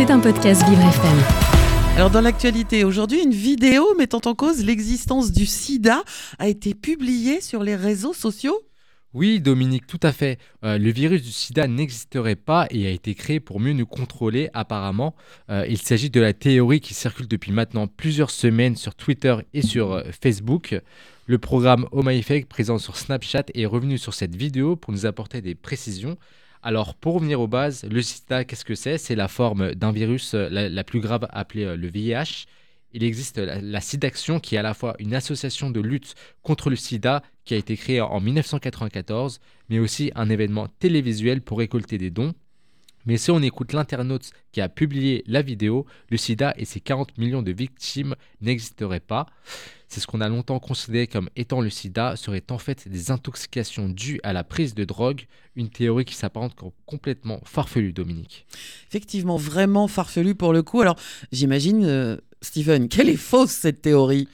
C'est un podcast Vivre FM. Alors dans l'actualité aujourd'hui, une vidéo mettant en cause l'existence du sida a été publiée sur les réseaux sociaux. Oui, Dominique, tout à fait. Euh, le virus du sida n'existerait pas et a été créé pour mieux nous contrôler, apparemment. Euh, il s'agit de la théorie qui circule depuis maintenant plusieurs semaines sur Twitter et sur euh, Facebook. Le programme Effect, présent sur Snapchat, est revenu sur cette vidéo pour nous apporter des précisions. Alors, pour revenir aux bases, le sida, qu'est-ce que c'est? C'est la forme d'un virus la, la, plus grave appelée le VIH il existe la, SIDAction qui est à la fois une association de lutte contre le sida qui a été créée en 1994, mais aussi un événement télévisuel pour récolter des dons. Mais si on écoute l'internaute qui a publié la vidéo, le sida et ses 40 millions de victimes n'existeraient pas. C'est ce qu'on a longtemps considéré comme étant le sida serait en fait des intoxications dues à la prise de drogue, une théorie qui s'apparente complètement farfelue, Dominique. Effectivement, vraiment farfelue pour le coup. Alors j'imagine... Euh, Stephen, quelle est fausse cette théorie?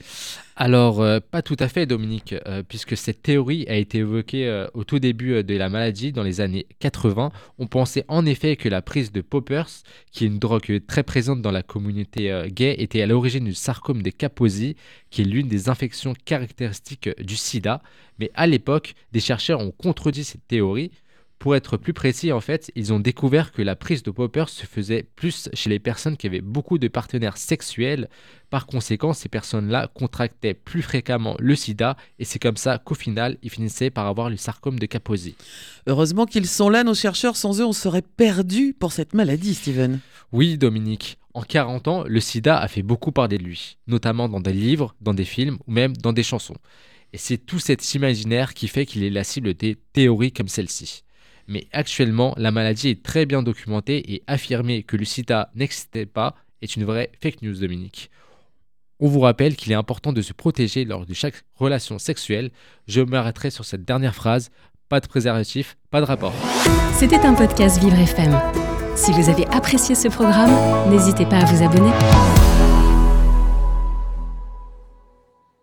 Alors, euh, pas tout à fait, Dominique, euh, puisque cette théorie a été évoquée euh, au tout début de la maladie, dans les années 80. On pensait en effet que la prise de poppers, qui est une drogue très présente dans la communauté gay, était à l'origine du sarcome de Kaposi, qui est l'une des infections caractéristiques du sida. Mais à l'époque, des chercheurs ont contredit cette théorie. Pour être plus précis, en fait, ils ont découvert que la prise de poppers se faisait plus chez les personnes qui avaient beaucoup de partenaires sexuels. Par conséquent, ces personnes-là contractaient plus fréquemment le sida et c'est comme ça qu'au final, ils finissaient par avoir le sarcome de Kaposi. Heureusement qu'ils sont là, nos chercheurs. Sans eux, on serait perdu pour cette maladie, Steven. Oui, Dominique. En 40 ans, le sida a fait beaucoup parler de lui, notamment dans des livres, dans des films ou même dans des chansons. Et c'est tout cet imaginaire qui fait qu'il est la cible des théories comme celle-ci mais actuellement, la maladie est très bien documentée et affirmer que le n'existait pas est une vraie fake news, Dominique. On vous rappelle qu'il est important de se protéger lors de chaque relation sexuelle. Je m'arrêterai sur cette dernière phrase. Pas de préservatif, pas de rapport. C'était un podcast Vivre FM. Si vous avez apprécié ce programme, n'hésitez pas à vous abonner.